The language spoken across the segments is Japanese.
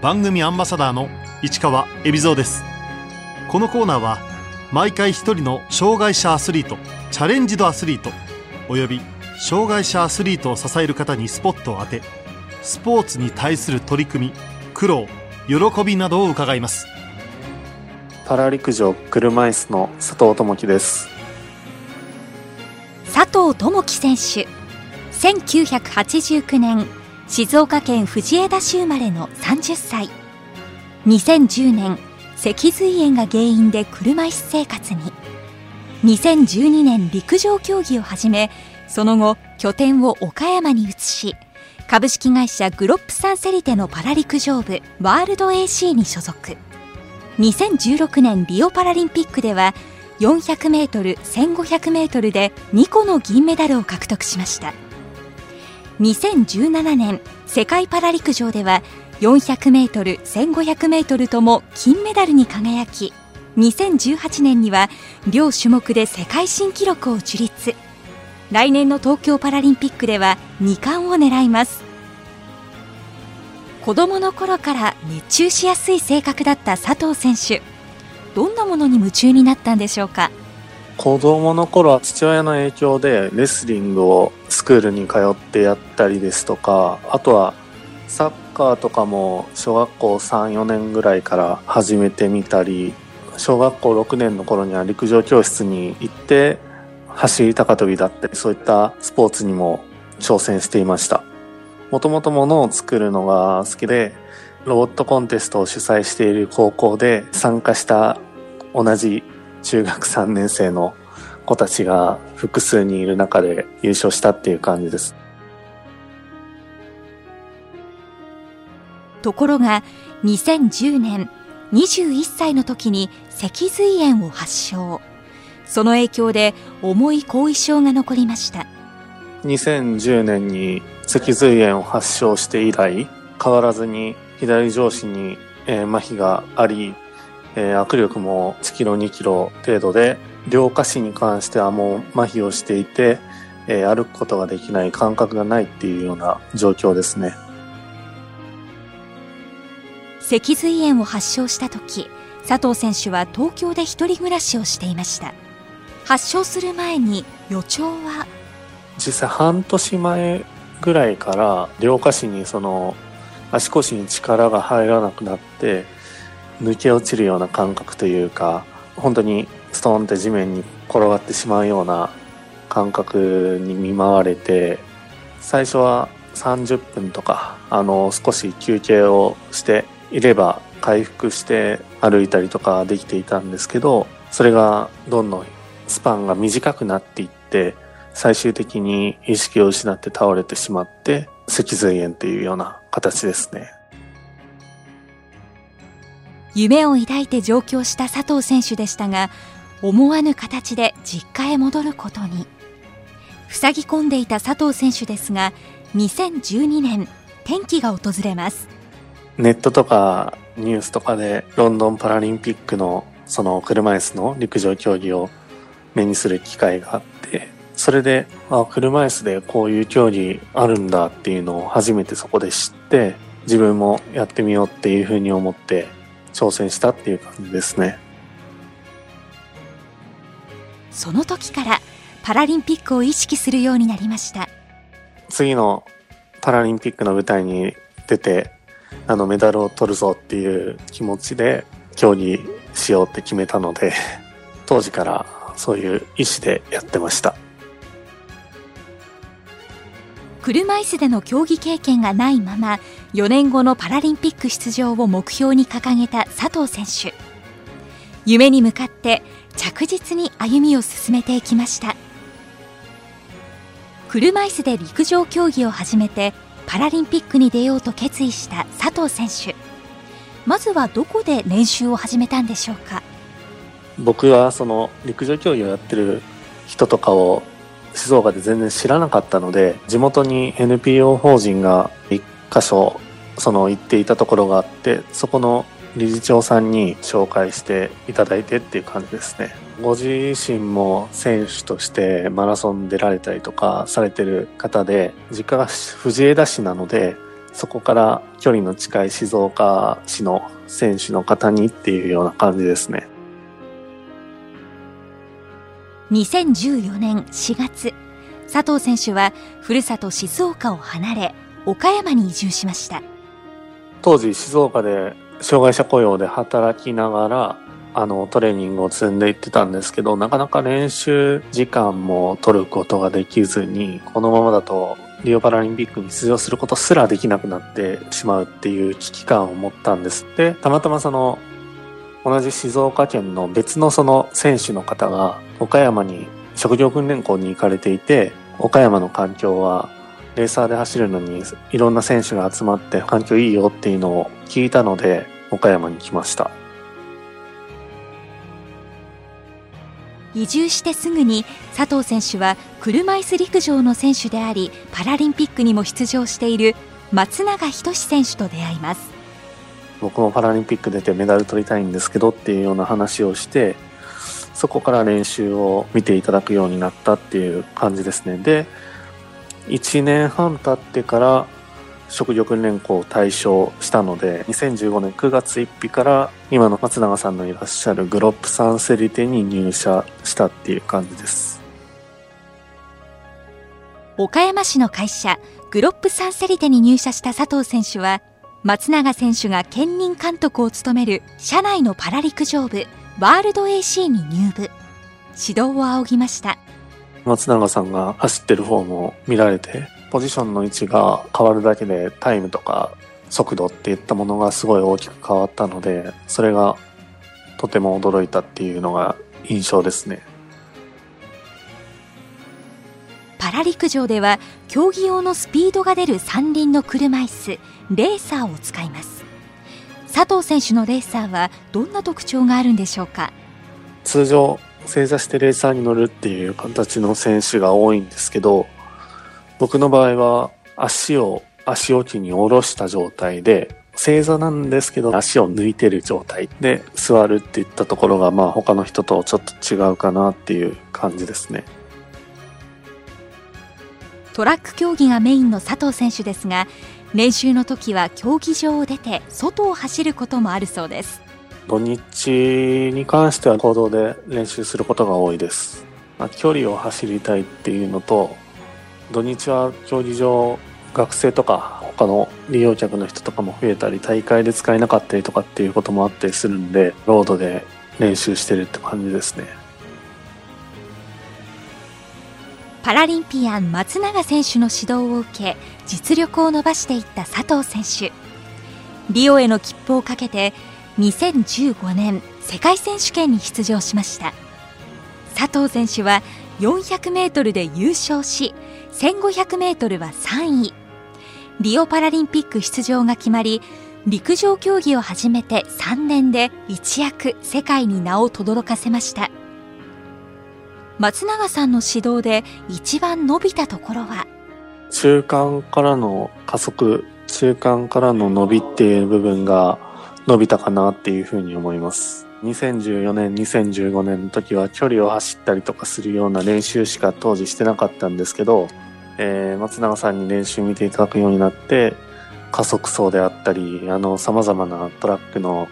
番組アンバサダーの市川恵比蔵です。このコーナーは毎回一人の障害者アスリートチャレンジドアスリートおよび障害者アスリートを支える方にスポットを当てスポーツに対する取り組み苦労喜びなどを伺います。パラ陸上車椅子の佐藤智樹です。佐藤智樹選手1989年静岡県藤枝市生まれの30歳。2010年脊髄炎が原因で車椅子生活に。2012年陸上競技を始めその後拠点を岡山に移し株式会社グロップサンセリテのパラ陸上部ワールド AC に所属。2016年リオパラリンピックでは 400m、1500m で2個の銀メダルを獲得しました。2017年世界パラ陸上では 400m、1500m とも金メダルに輝き2018年には両種目で世界新記録を樹立。来年の東京パラリンピックでは2冠を狙います。子供の頃から熱中しやすい性格だった佐藤選手どんなものに夢中になったんでしょうか？子供の頃は父親の影響でレスリングをクールに通ってやったりですとかあとはサッカーとかも小学校34年ぐらいから始めてみたり小学校6年の頃には陸上教室に行って走り高跳びだったりそういったスポーツにも挑戦していました。もともと物を作るのが好きでロボットコンテストを主催している高校で参加した同じ中学3年生の子たちが複数にいる中で優勝したっていう感じです。ところが2010年21歳の時に脊髄炎を発症その影響で重い後遺症が残りました2010年に脊髄炎を発症して以来変わらずに左上肢に、えー、麻痺がありえー、握力も1キロ2キロ程度で、両下肢に関してはもう麻痺をしていて、えー、歩くことができない感覚がないっていうような状況ですね。脊髄炎を発症した時、佐藤選手は東京で一人暮らしをしていました。発症する前に予兆は？実際半年前ぐらいから両下肢にその足腰に力が入らなくなって抜け落ちるような感覚というか本当にストーンって地面に転がってしまうような感覚に見舞われて最初は30分とかあの少し休憩をしていれば回復して歩いたりとかできていたんですけどそれがどんどんスパンが短くなっていって最終的に意識を失って倒れてしまって脊髄炎っていうような形ですね。夢を抱いて上京した佐藤選手でしたが思わぬ形で実家へ戻ることに。塞ぎ込んでいた佐藤選手ですが2012年転機が訪れます。ネットとかニュースとかでロンドンパラリンピックのその車椅子の陸上競技を目にする機会があってそれであ車椅子でこういう競技あるんだっていうのを初めてそこで知って自分もやってみようっていうふうに思って挑戦したっていう感じですね。その時からパラリンピックを意識するようになりました。次のパラリンピックの舞台に出てあのメダルを取るぞっていう気持ちで競技しようって決めたので 当時からそういう意思でやってました。車椅子での競技経験がないまま4年後のパラリンピック出場を目標に掲げた佐藤選手。夢に向かって着実に歩みを進めていきました。車椅子で陸上競技を始めてパラリンピックに出ようと決意した佐藤選手。まずはどこで練習を始めたんでしょうか？僕はその陸上競技をやってる人とかを静岡で全然知らなかったので地元に NPO 法人が1箇所その行っていたところがあってそこの理事長さんに紹介していただいてっていう感じですねご自身も選手としてマラソン出られたりとかされてる方で実家が藤枝市なのでそこから距離の近い静岡市の選手の方にっていうような感じですね。2014年4月、佐藤選手はふるさと静岡を離れ、岡山に移住しました。当時静岡で障害者雇用で働きながら、あの、トレーニングを積んでいってたんですけど、なかなか練習時間も取ることができずに、このままだとリオパラリンピックに出場することすらできなくなってしまうっていう危機感を持ったんです。で、たまたまその、同じ静岡県の別のその選手の方が岡山に職業訓練校に行かれていて、岡山の環境はレーサーで走るのにいろんな選手が集まって環境いいよっていうのを聞いたので岡山に来ました。移住してすぐに佐藤選手は車椅子陸上の選手でありパラリンピックにも出場している松永仁選手と出会います僕もパラリンピック出てメダル取りたいんですけどっていうような話をしてそこから練習を見ていただくようになったっていう感じですねで1年半経ってから職業訓練校を退所したので2015年9月1日から今の松永さんのいらっしゃるグロップサンセリテに入社したっていう感じです。岡山市の会社グロップサンセリテに入社した佐藤選手は松永選手が兼任監督を務める社内のパラ陸上部ワールド AC に入部。指導を仰ぎました。松永さんが走ってる方も見られてポジションの位置が変わるだけでタイムとか速度っていったものがすごい大きく変わったので、それがとても驚いたっていうのが印象ですね。パラ陸上では競技用のスピードが出る三輪の車椅子レーサーを使います佐藤選手のレーサーはどんな特徴があるんでしょうか？通常正座してレーサーに乗るっていう形の選手が多いんですけど僕の場合は足を足置きに下ろした状態で、正座なんですけど足を抜いてる状態で座るっていったところがまあ他の人とちょっと違うかなっていう感じですね。トラック競技がメインの佐藤選手ですが、練習の時は競技場を出て外を走ることもあるそうです。土日に関しては行動で練習することが多いです。まあ、距離を走りたいっていうのと、土日は競技場学生とか他の利用客の人とかも増えたり大会で使えなかったりとかっていうこともあったりするんでロードで練習してるって感じですねパラリンピアン松永選手の指導を受け実力を伸ばしていった佐藤選手リオへの切符をかけて2015年世界選手権に出場しました。佐藤選手は400メートルで優勝し1500メートルは3位リオパラリンピック出場が決まり陸上競技を始めて3年で一躍世界に名を轟かせました。松永さんの指導で一番伸びたところは？中間からの加速中間からの伸びっていう部分が伸びたかなっていうふうに思います2014年2015年の時は距離を走ったりとかするような練習しか当時してなかったんですけどえー、松永さんに練習見ていただくようになって、加速走であったり、あの、様々なトラックの、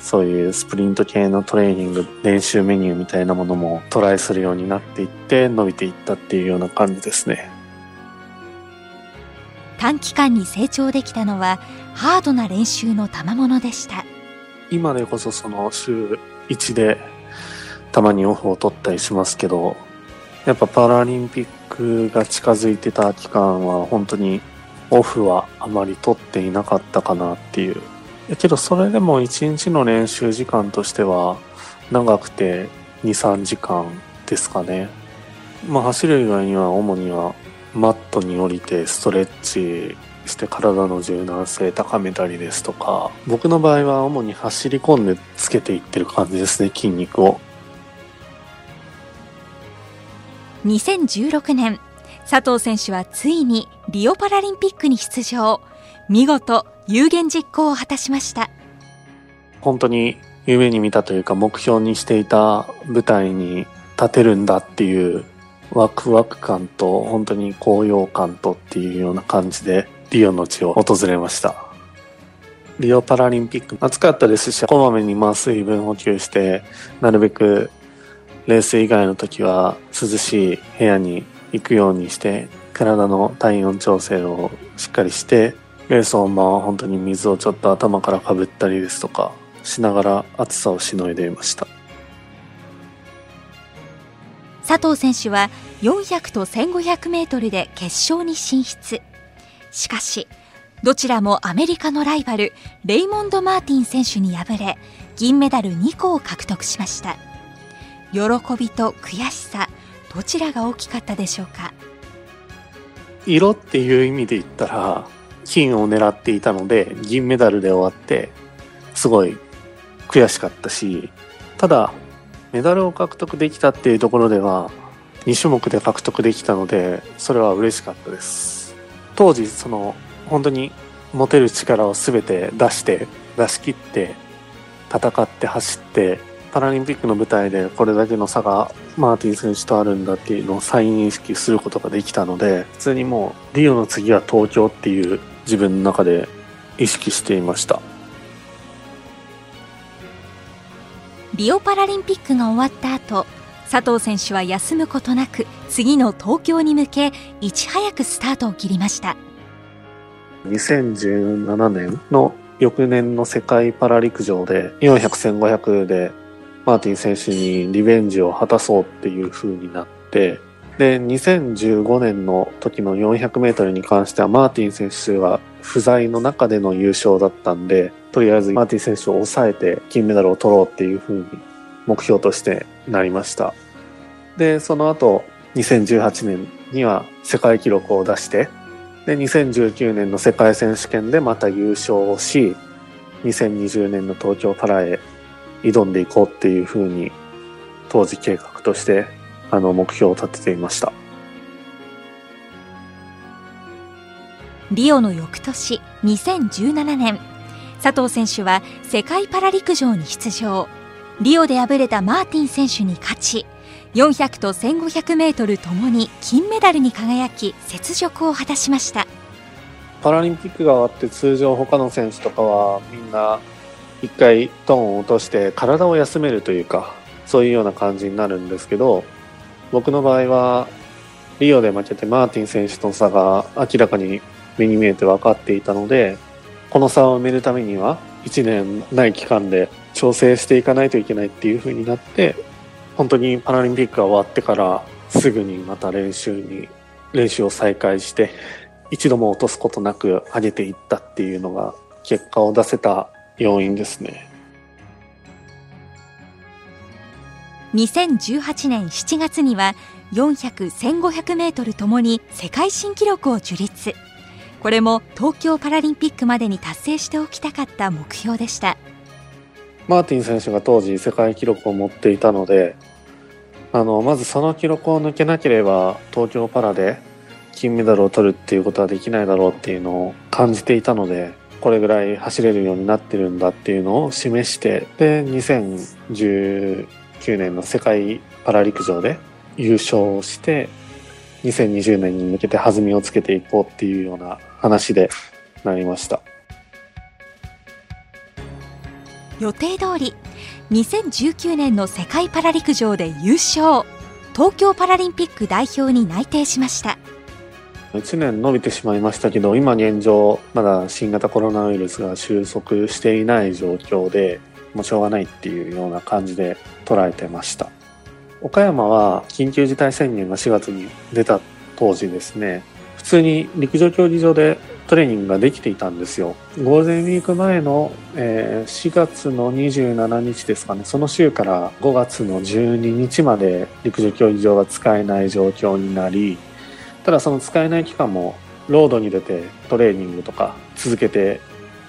そういうスプリント系のトレーニング、練習メニューみたいなものもトライするようになっていって、伸びていったっていうような感じですね。短期間に成長できたのは、ハードな練習の賜物でした。今でこそその週1でたまにオフを取ったりしますけど、やっぱパラリンピックが近づいてた期間は本当にオフはあまり取っていなかったかなっていう。けどそれでも1日の練習時間としては長くて2、3時間ですかね。まあ走る以外には主にはマットに降りてストレッチして体の柔軟性高めたりですとか僕の場合は主に走り込んでつけていってる感じですね筋肉を。2016年佐藤選手はついにリオパラリンピックに出場。見事有言実行を果たしました。本当に夢に見たというか目標にしていた舞台に立てるんだっていうワクワク感と本当に高揚感とっていうような感じでリオの地を訪れました。リオパラリンピック暑かったですしこまめにまあ水分補給してなるべくレース以外の時は涼しい部屋に行くようにして体の体温調整をしっかりしてレース本番は本当に水をちょっと頭からかぶったりですとかしながら暑さをしのいでいました。佐藤選手は400と1500メートルで決勝に進出。しかしどちらもアメリカのライバルレイモンド・マーティン選手に敗れ銀メダル2個を獲得しました。喜びと悔しさどちらが大きかったでしょうか？色っていう意味で言ったら金を狙っていたので銀メダルで終わってすごい悔しかったしただメダルを獲得できたっていうところでは2種目で獲得できたのでそれは嬉しかったです。当時その本当に持てる力を全て出して出し切って戦って走ってパラリンピックの舞台でこれだけの差がマーティン選手とあるんだっていうのを再認識することができたので普通にもうリオの次は東京っていう自分の中で意識していました。リオパラリンピックが終わった後佐藤選手は休むことなく次の東京に向けいち早くスタートを切りました。2017年の翌年の世界パラ陸上で400、1500でマーティン選手にリベンジを果たそうっていう風になってで2015年の時の400メートルに関してはマーティン選手は不在の中での優勝だったんでとりあえずマーティン選手を抑えて金メダルを取ろうっていう風に目標としてなりました。でその後2018年には世界記録を出してで2019年の世界選手権でまた優勝をし2020年の東京パラへ挑んでいこうっていうふうに当時計画としてあの目標を立てていました。リオの翌年2017年。佐藤選手は世界パラ陸上に出場。リオで敗れたマーティン選手に勝ち。400と1500メートルともに金メダルに輝き雪辱を果たしました。パラリンピックが終わって通常他の選手とかはみんな一回トーンを落として体を休めるというかそういうような感じになるんですけど僕の場合はリオで負けてマーティン選手との差が明らかに目に見えて分かっていたのでこの差を埋めるためには1年ない期間で調整していかないといけないっていう風になって本当にパラリンピックが終わってからすぐにまた練習に練習を再開して一度も落とすことなく上げていったっていうのが結果を出せた要因ですね。2018年7月には400、1500メートルともに世界新記録を樹立。これも東京パラリンピックまでに達成しておきたかった目標でした。マーティン選手が当時世界記録を持っていたのであのまずその記録を抜けなければ東京パラで金メダルを取るっていうことはできないだろうっていうのを感じていたのでこれぐらい走れるようになってるんだっていうのを示してで2019年の世界パラ陸上で優勝して2020年に向けて弾みをつけていこうっていうような話でなりました。予定通り2019年の世界パラ陸上で優勝。東京パラリンピック代表に内定しました。1年伸びてしまいましたけど今現状まだ新型コロナウイルスが収束していない状況でもうしょうがないっていうような感じで捉えてました。岡山は緊急事態宣言が4月に出た当時ですね。普通に陸上競技場でトレーニングができていたんですよ。ゴールデンウィーク前の、え、4月の27日ですかね。その週から5月の12日まで陸上競技場が使えない状況になりただその使えない期間もロードに出てトレーニングとか続けて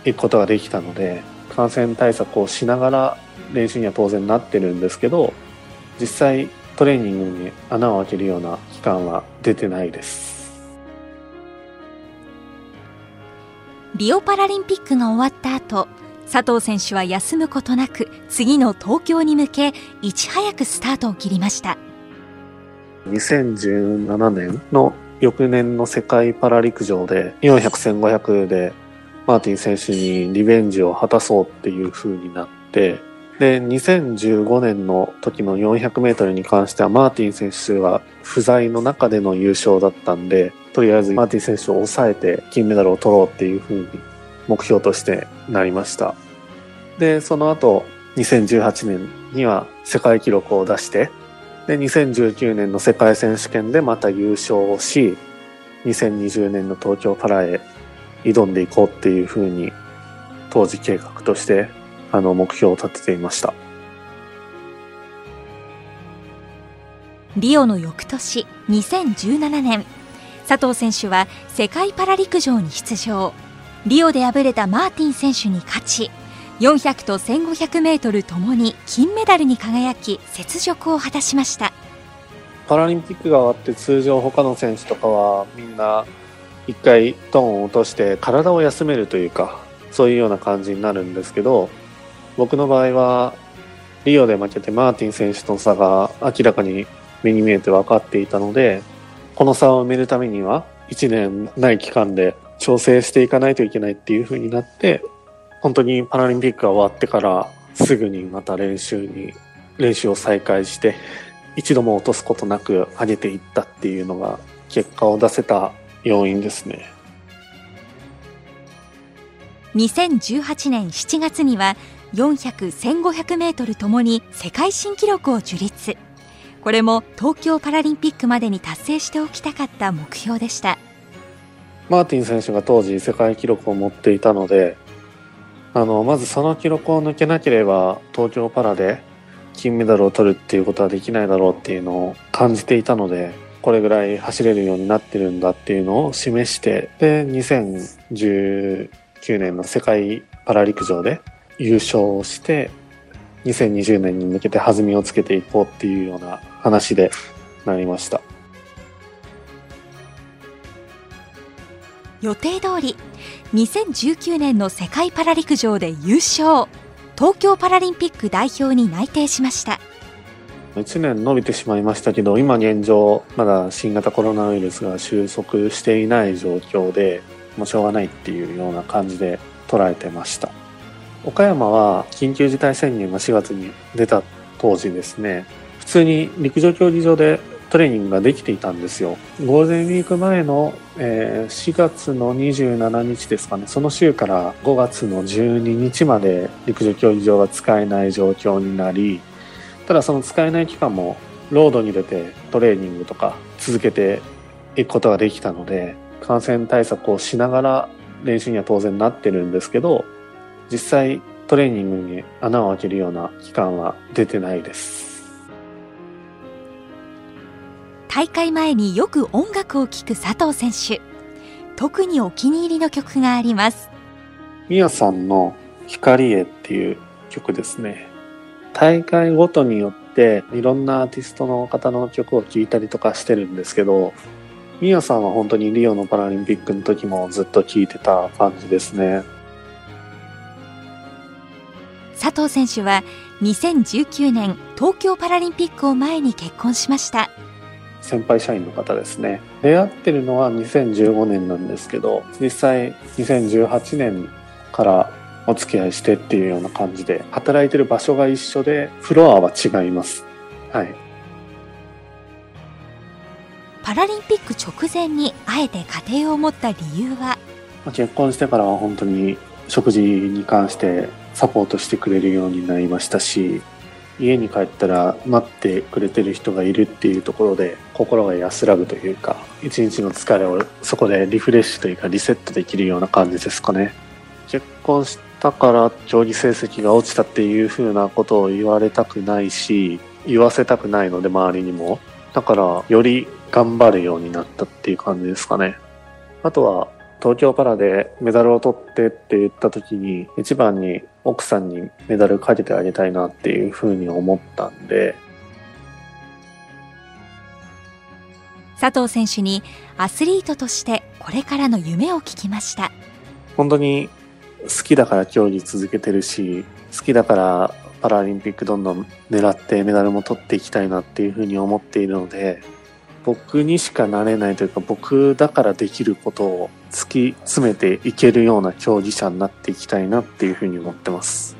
いくことができたので感染対策をしながら練習には当然なってるんですけど実際トレーニングに穴を開けるような期間は出てないです。リオパラリンピックが終わった後佐藤選手は休むことなく次の東京に向けいち早くスタートを切りました。2017年の翌年の世界パラ陸上で400、1500でマーティン選手にリベンジを果たそうっていう風になって、で、2015年の時の400メートルに関してはマーティン選手が不在の中での優勝だったんで、とりあえずマーティン選手を抑えて金メダルを取ろうっていう風に目標としてなりました。で、その後、2018年には世界記録を出して、で、2019年の世界選手権でまた優勝をし、2020年の東京パラへ挑んでいこうっていうふうに当時計画としてあの目標を立てていました。リオの翌年2017年佐藤選手は世界パラ陸上に出場。リオで敗れたマーティン選手に勝ち400と1500メートルともに金メダルに輝き雪辱を果たしました。パラリンピックが終わって通常他の選手とかはみんな一回トーンを落として体を休めるというかそういうような感じになるんですけど僕の場合はリオで負けてマーティン選手との差が明らかに目に見えて分かっていたのでこの差を埋めるためには1年ない期間で調整していかないといけないっていう風になって本当にパラリンピックが終わってからすぐにまた練習に練習を再開して一度も落とすことなく上げていったっていうのが結果を出せた要因ですね。2018年7月には400、1500メートルともに世界新記録を樹立。これも東京パラリンピックまでに達成しておきたかった目標でした。マーティン選手が当時世界記録を持っていたのであのまずその記録を抜けなければ東京パラで金メダルを取るっていうことはできないだろうっていうのを感じていたのでこれぐらい走れるようになってるんだっていうのを示してで2019年の世界パラ陸上で優勝して2020年に向けて弾みをつけていこうっていうような話でなりました。予定通り2019年の世界パラ陸上で優勝。東京パラリンピック代表に内定しました。1年伸びてしまいましたけど今現状まだ新型コロナウイルスが収束していない状況でもうしょうがないっていうような感じで捉えてました岡山は緊急事態宣言が4月に出た当時ですね普通に陸上競技場でトレーニングができていたんですよ。ゴールデンウィーク前の、え、4月の27日ですかね。その週から5月の12日まで陸上競技場が使えない状況になりただその使えない期間もロードに出てトレーニングとか続けていくことができたので感染対策をしながら練習には当然なってるんですけど実際トレーニングに穴を開けるような期間は出てないです。大会前によく音楽を聴く佐藤選手。特にお気に入りの曲があります。みやさんの光へっていう曲ですね。大会ごとによっていろんなアーティストの方の曲を聴いたりとかしてるんですけどみやさんは本当にリオのパラリンピックの時もずっと聴いてた感じですね佐藤選手は2019年東京パラリンピックを前に結婚しました。先輩社員の方ですね。出会ってるのは2015年なんですけど実際2018年からお付き合いしてっていうような感じで働いてる場所が一緒でフロアは違います。はい。パラリンピック直前にあえて家庭を持った理由は？結婚してからは本当に食事に関してサポートしてくれるようになりましたし家に帰ったら待ってくれてる人がいるっていうところで心が安らぐというか一日の疲れをそこでリフレッシュというかリセットできるような感じですかね。結婚したから競技成績が落ちたっていう風なことを言われたくないし言わせたくないので周りにも。だからより頑張るようになったっていう感じですかね。あとは東京パラでメダルを取ってって言った時に一番に奥さんにメダルかけてあげたいなっていうふうに思ったんで。佐藤選手にアスリートとしてこれからの夢を聞きました。本当に好きだから競技続けてるし好きだからパラリンピックどんどん狙ってメダルも取っていきたいなっていうふうに思っているので僕にしかなれないというか僕だからできることを突き詰めていけるような競技者になっていきたいなっていうふうに思ってます。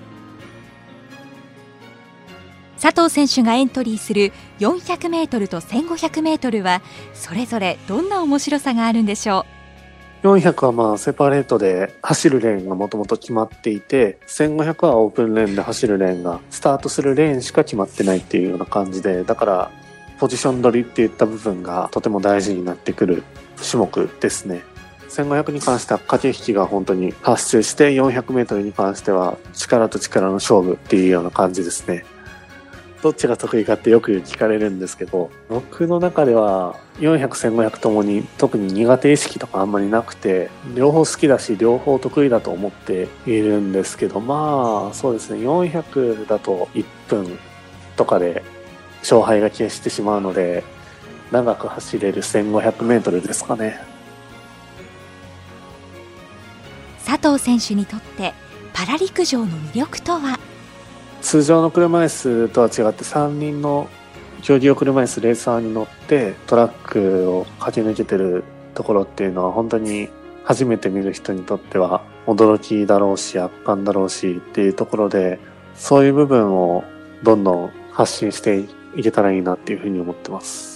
佐藤選手がエントリーする 400m と 1500m はそれぞれどんな面白さがあるんでしょう？400はまあセパレートで走るレーンがもともと決まっていて1500はオープンレーンで走るレーンがスタートするレーンしか決まってないっていうような感じでだからポジション取りっていった部分がとても大事になってくる種目ですね。1500に関しては駆け引きが本当に発生して 400m に関しては力と力の勝負っていうような感じですね。どっちが得意かってよく聞かれるんですけど、僕の中では400、1500ともに特に苦手意識とかあんまりなくて、両方好きだし両方得意だと思っているんですけど、まあそうですね、400だと1分とかで勝敗が決してしまうので、長く走れる1500メートルですかね。佐藤選手にとってパラ陸上の魅力とは？通常の車椅子とは違って3人の競技用車椅子レーサーに乗ってトラックを駆け抜けてるところっていうのは本当に初めて見る人にとっては驚きだろうし圧巻だろうしっていうところでそういう部分をどんどん発信していけたらいいなっていうふうに思ってます。